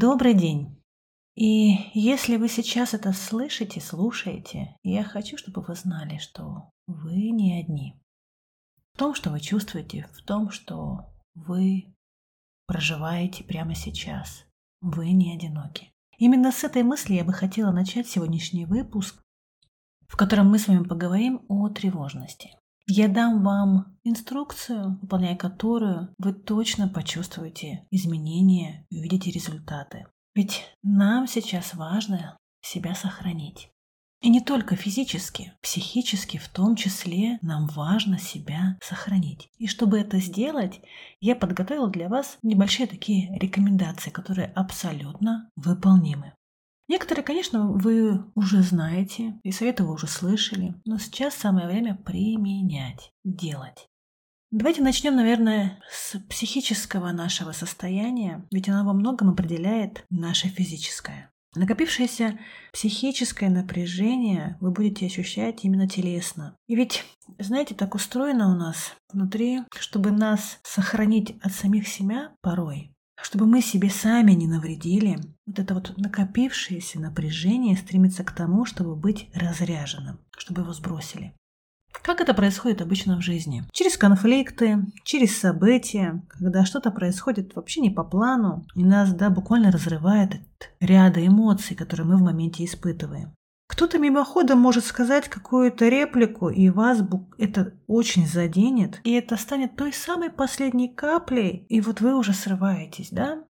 Добрый день. И если вы сейчас это слышите, слушаете, я хочу, чтобы вы знали, что вы не одни. В том, что вы чувствуете, в том, что вы проживаете прямо сейчас, вы не одиноки. Именно с этой мысли я бы хотела начать сегодняшний выпуск, в котором мы с вами поговорим о тревожности. Я дам вам инструкцию, выполняя которую вы точно почувствуете изменения и увидите результаты. Ведь нам сейчас важно себя сохранить. И не только физически, психически в том числе нам важно себя сохранить. И чтобы это сделать, я подготовила для вас небольшие такие рекомендации, которые абсолютно выполнимы. Некоторые, конечно, вы уже знаете, и советы вы уже слышали, но сейчас самое время применять, делать. Давайте начнем, наверное, с психического нашего состояния, ведь оно во многом определяет наше физическое. Накопившееся психическое напряжение вы будете ощущать именно телесно. И ведь, знаете, так устроено у нас внутри, чтобы нас сохранить от самих себя порой, чтобы мы себе сами не навредили, вот это вот накопившееся напряжение стремится к тому, чтобы быть разряженным, чтобы его сбросили. Как это происходит обычно в жизни? Через конфликты, через события, когда что-то происходит вообще не по плану, и нас да, буквально разрывает от ряда эмоций, которые мы в моменте испытываем. Кто-то мимоходом может сказать какую-то реплику, и вас это очень заденет, и это станет той самой последней каплей, и вот вы уже срываетесь, да?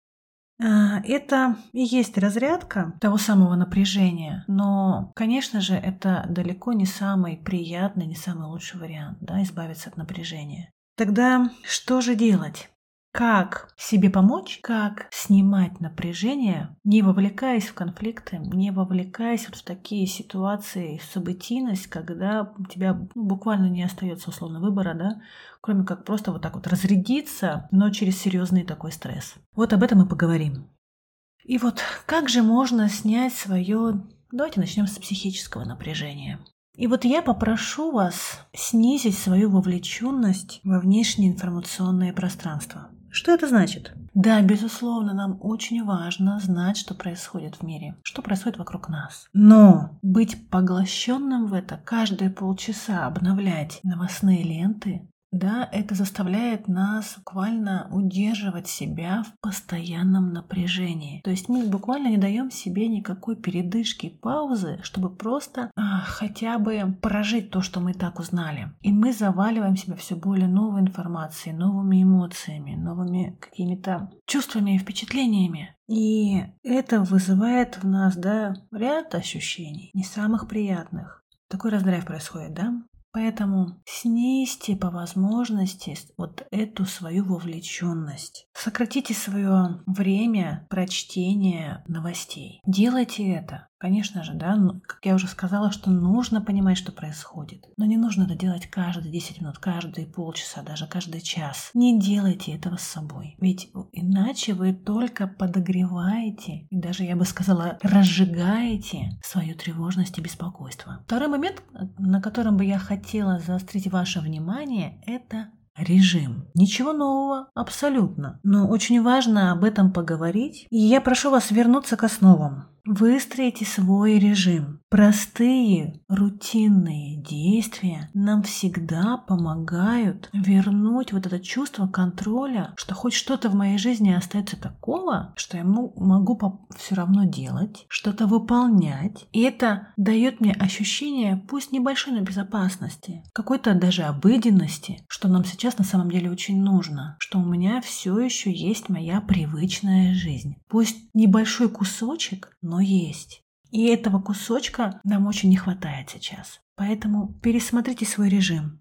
А, это и есть разрядка того самого напряжения, но, конечно же, это далеко не самый приятный, не самый лучший вариант, да, избавиться от напряжения. Тогда что же делать? Как себе помочь, как снимать напряжение, не вовлекаясь в конфликты, не вовлекаясь вот в такие ситуации, в событийность, когда у тебя ну, буквально не остается условно выбора, да, кроме как просто вот так вот разрядиться, но через серьезный такой стресс. Вот об этом мы поговорим. И вот как же можно снять свое... Давайте начнем с психического напряжения. И вот я попрошу вас снизить свою вовлеченность во внешнее информационное пространство. Что это значит? Да, безусловно, нам очень важно знать, что происходит в мире, что происходит вокруг нас. Но быть поглощенным в это каждые полчаса обновлять новостные ленты, да, это заставляет нас буквально удерживать себя в постоянном напряжении. То есть мы буквально не даем себе никакой передышки, паузы, чтобы просто а, хотя бы прожить то, что мы так узнали. И мы заваливаем себя все более новой информацией, новыми эмоциями, новыми какими-то чувствами и впечатлениями. И это вызывает в нас, да, ряд ощущений, не самых приятных. Такой раздрайв происходит, да? Поэтому снизьте по возможности вот эту свою вовлеченность. Сократите свое время прочтения новостей. Делайте это. Конечно же, да, ну, как я уже сказала, что нужно понимать, что происходит. Но не нужно это делать каждые 10 минут, каждые полчаса, даже каждый час. Не делайте этого с собой. Ведь иначе вы только подогреваете, и даже, я бы сказала, разжигаете свою тревожность и беспокойство. Второй момент, на котором бы я хотела заострить ваше внимание, это режим. Ничего нового, абсолютно. Но очень важно об этом поговорить. И я прошу вас вернуться к основам. Выстроите свой режим. Простые, рутинные действия нам всегда помогают вернуть вот это чувство контроля, что хоть что-то в моей жизни остается такого, что я могу все равно делать, что-то выполнять. И это дает мне ощущение, пусть небольшой, но безопасности, какой-то даже обыденности, что нам сейчас на самом деле очень нужно, что у меня все еще есть моя привычная жизнь. Пусть небольшой кусочек, но есть. И этого кусочка нам очень не хватает сейчас. Поэтому пересмотрите свой режим.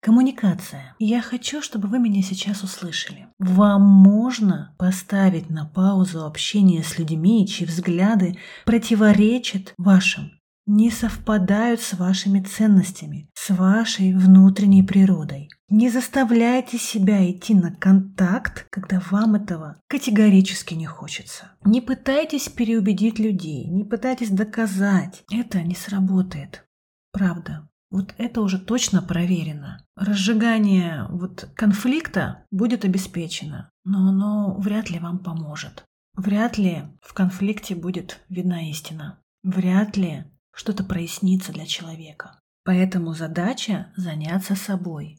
Коммуникация. Я хочу, чтобы вы меня сейчас услышали. Вам можно поставить на паузу общение с людьми, чьи взгляды противоречат вашим не совпадают с вашими ценностями, с вашей внутренней природой. Не заставляйте себя идти на контакт, когда вам этого категорически не хочется. Не пытайтесь переубедить людей, не пытайтесь доказать. Это не сработает. Правда. Вот это уже точно проверено. Разжигание вот конфликта будет обеспечено, но оно вряд ли вам поможет. вряд ли в конфликте будет видна истина. Вряд ли что-то прояснится для человека. Поэтому задача заняться собой.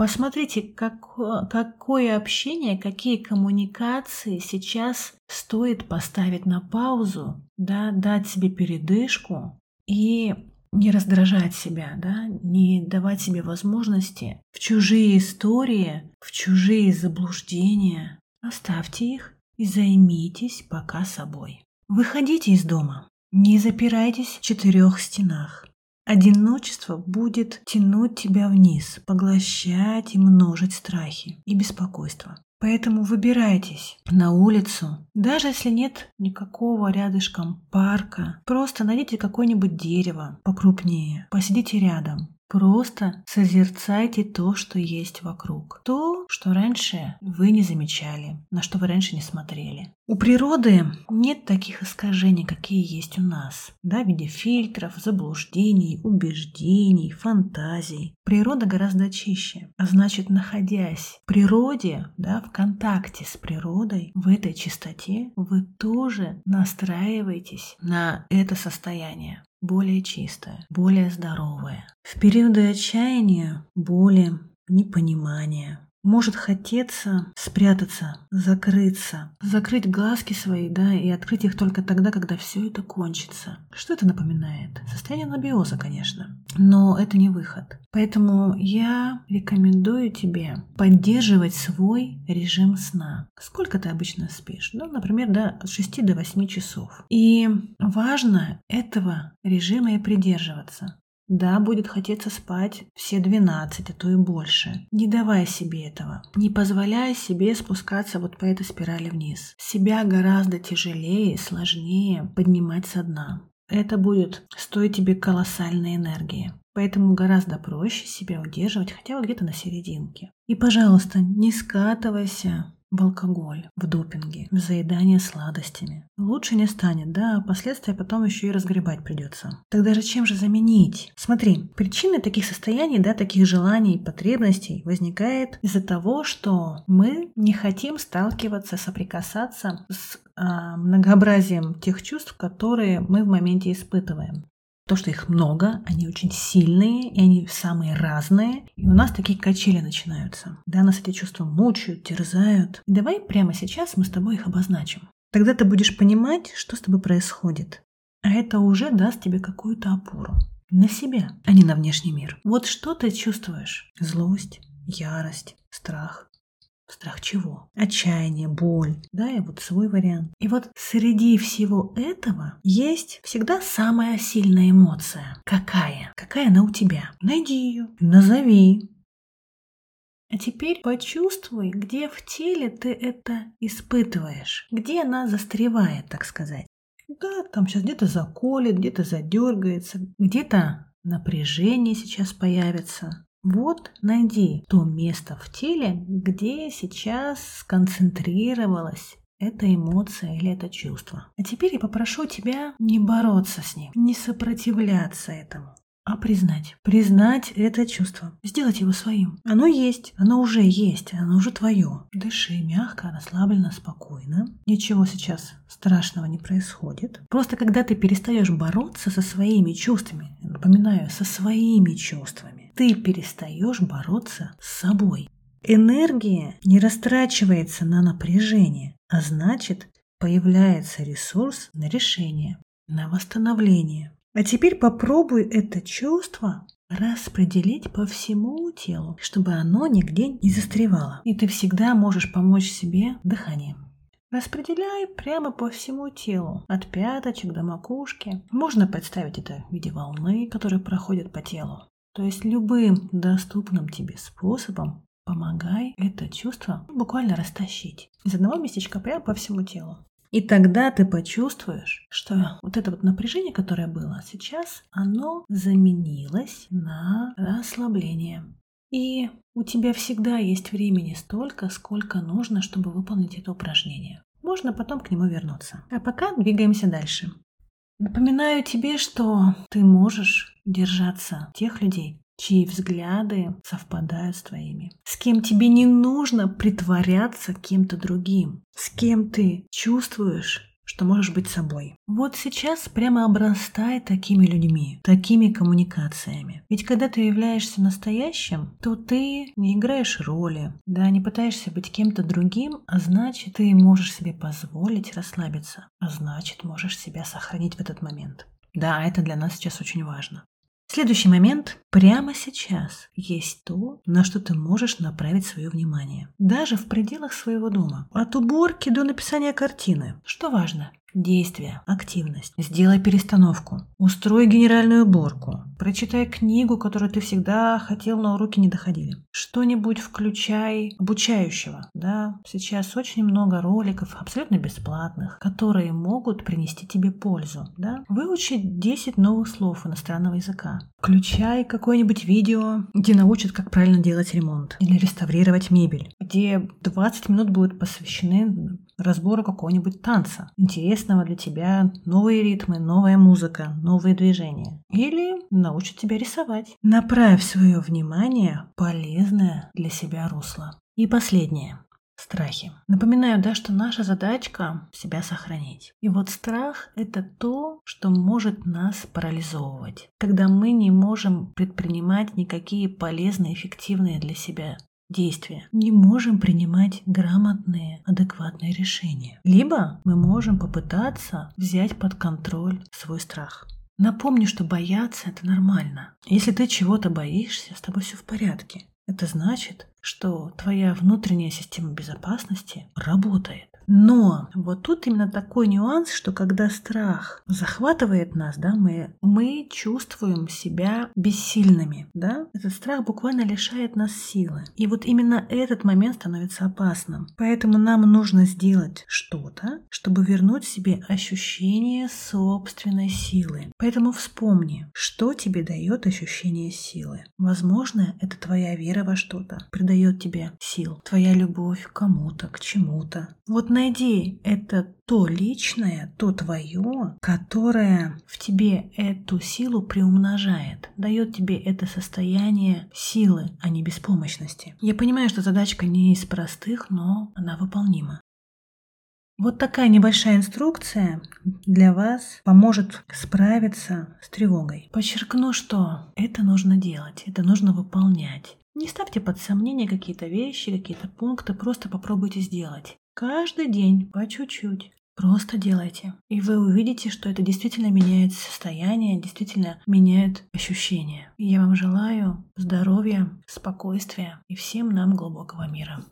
Посмотрите, как, какое общение, какие коммуникации сейчас стоит поставить на паузу, да, дать себе передышку и не раздражать себя, да, не давать себе возможности в чужие истории, в чужие заблуждения. Оставьте их и займитесь пока собой. Выходите из дома, не запирайтесь в четырех стенах. Одиночество будет тянуть тебя вниз, поглощать и множить страхи и беспокойство. Поэтому выбирайтесь на улицу, даже если нет никакого рядышком парка, просто найдите какое-нибудь дерево покрупнее, посидите рядом, Просто созерцайте то, что есть вокруг. То, что раньше вы не замечали, на что вы раньше не смотрели. У природы нет таких искажений, какие есть у нас, да, в виде фильтров, заблуждений, убеждений, фантазий. Природа гораздо чище, а значит, находясь в природе, да, в контакте с природой, в этой чистоте, вы тоже настраиваетесь на это состояние более чистое, более здоровое. В периоды отчаяния, боли, непонимания, может хотеться спрятаться, закрыться, закрыть глазки свои, да, и открыть их только тогда, когда все это кончится. Что это напоминает? Состояние анабиоза, конечно, но это не выход. Поэтому я рекомендую тебе поддерживать свой режим сна. Сколько ты обычно спишь? Ну, например, да, от 6 до 8 часов. И важно этого режима и придерживаться. Да, будет хотеться спать все 12, а то и больше. Не давай себе этого. Не позволяй себе спускаться вот по этой спирали вниз. Себя гораздо тяжелее сложнее поднимать со дна. Это будет стоить тебе колоссальной энергии. Поэтому гораздо проще себя удерживать хотя бы где-то на серединке. И, пожалуйста, не скатывайся в алкоголь, в допинге, в заедание сладостями. Лучше не станет, да, а последствия потом еще и разгребать придется. Тогда же чем же заменить? Смотри, причины таких состояний, да, таких желаний, потребностей возникает из-за того, что мы не хотим сталкиваться, соприкасаться с а, многообразием тех чувств, которые мы в моменте испытываем. То, что их много, они очень сильные, и они самые разные. И у нас такие качели начинаются. Да, нас эти чувства мучают, терзают. И давай прямо сейчас мы с тобой их обозначим. Тогда ты будешь понимать, что с тобой происходит. А это уже даст тебе какую-то опору. На себя, а не на внешний мир. Вот что ты чувствуешь? Злость, ярость, страх, Страх чего? Отчаяние, боль, да, и вот свой вариант. И вот среди всего этого есть всегда самая сильная эмоция. Какая? Какая она у тебя? Найди ее, назови. А теперь почувствуй, где в теле ты это испытываешь, где она застревает, так сказать. Да, там сейчас где-то заколет, где-то задергается, где-то напряжение сейчас появится, вот найди то место в теле, где сейчас сконцентрировалась эта эмоция или это чувство. А теперь я попрошу тебя не бороться с ним, не сопротивляться этому а признать. Признать это чувство. Сделать его своим. Оно есть, оно уже есть, оно уже твое. Дыши мягко, расслабленно, спокойно. Ничего сейчас страшного не происходит. Просто когда ты перестаешь бороться со своими чувствами, напоминаю, со своими чувствами, ты перестаешь бороться с собой. Энергия не растрачивается на напряжение, а значит, появляется ресурс на решение, на восстановление, а теперь попробуй это чувство распределить по всему телу, чтобы оно нигде не застревало. И ты всегда можешь помочь себе дыханием. Распределяй прямо по всему телу, от пяточек до макушки. Можно представить это в виде волны, которые проходят по телу. То есть любым доступным тебе способом помогай это чувство буквально растащить из одного местечка прямо по всему телу. И тогда ты почувствуешь, что вот это вот напряжение, которое было сейчас, оно заменилось на расслабление. И у тебя всегда есть времени столько, сколько нужно, чтобы выполнить это упражнение. Можно потом к нему вернуться. А пока двигаемся дальше. Напоминаю тебе, что ты можешь держаться тех людей, чьи взгляды совпадают с твоими, с кем тебе не нужно притворяться кем-то другим, с кем ты чувствуешь что можешь быть собой. Вот сейчас прямо обрастай такими людьми, такими коммуникациями. Ведь когда ты являешься настоящим, то ты не играешь роли, да, не пытаешься быть кем-то другим, а значит, ты можешь себе позволить расслабиться, а значит, можешь себя сохранить в этот момент. Да, это для нас сейчас очень важно. Следующий момент. Прямо сейчас есть то, на что ты можешь направить свое внимание. Даже в пределах своего дома. От уборки до написания картины. Что важно? Действие, активность. Сделай перестановку. Устрой генеральную уборку. Прочитай книгу, которую ты всегда хотел, но руки не доходили. Что-нибудь включай обучающего. Да? Сейчас очень много роликов, абсолютно бесплатных, которые могут принести тебе пользу. Да? Выучи 10 новых слов иностранного языка. Включай какое-нибудь видео, где научат, как правильно делать ремонт или реставрировать мебель, где 20 минут будут посвящены разбору какого-нибудь танца, интересного для тебя, новые ритмы, новая музыка, новые движения. Или научат тебя рисовать. Направь свое внимание полезное для себя русло. И последнее страхи. Напоминаю, да, что наша задачка – себя сохранить. И вот страх – это то, что может нас парализовывать, когда мы не можем предпринимать никакие полезные, эффективные для себя действия, не можем принимать грамотные, адекватные решения. Либо мы можем попытаться взять под контроль свой страх. Напомни, что бояться это нормально. Если ты чего-то боишься, с тобой все в порядке. Это значит, что твоя внутренняя система безопасности работает. Но вот тут именно такой нюанс, что когда страх захватывает нас, да, мы, мы чувствуем себя бессильными, да, этот страх буквально лишает нас силы. И вот именно этот момент становится опасным. Поэтому нам нужно сделать что-то, чтобы вернуть себе ощущение собственной силы. Поэтому вспомни, что тебе дает ощущение силы. Возможно, это твоя вера во что-то придает тебе сил, твоя любовь к кому-то, к чему-то. Вот на найди это то личное, то твое, которое в тебе эту силу приумножает, дает тебе это состояние силы, а не беспомощности. Я понимаю, что задачка не из простых, но она выполнима. Вот такая небольшая инструкция для вас поможет справиться с тревогой. Подчеркну, что это нужно делать, это нужно выполнять. Не ставьте под сомнение какие-то вещи, какие-то пункты, просто попробуйте сделать. Каждый день по чуть-чуть. Просто делайте. И вы увидите, что это действительно меняет состояние, действительно меняет ощущения. И я вам желаю здоровья, спокойствия и всем нам глубокого мира.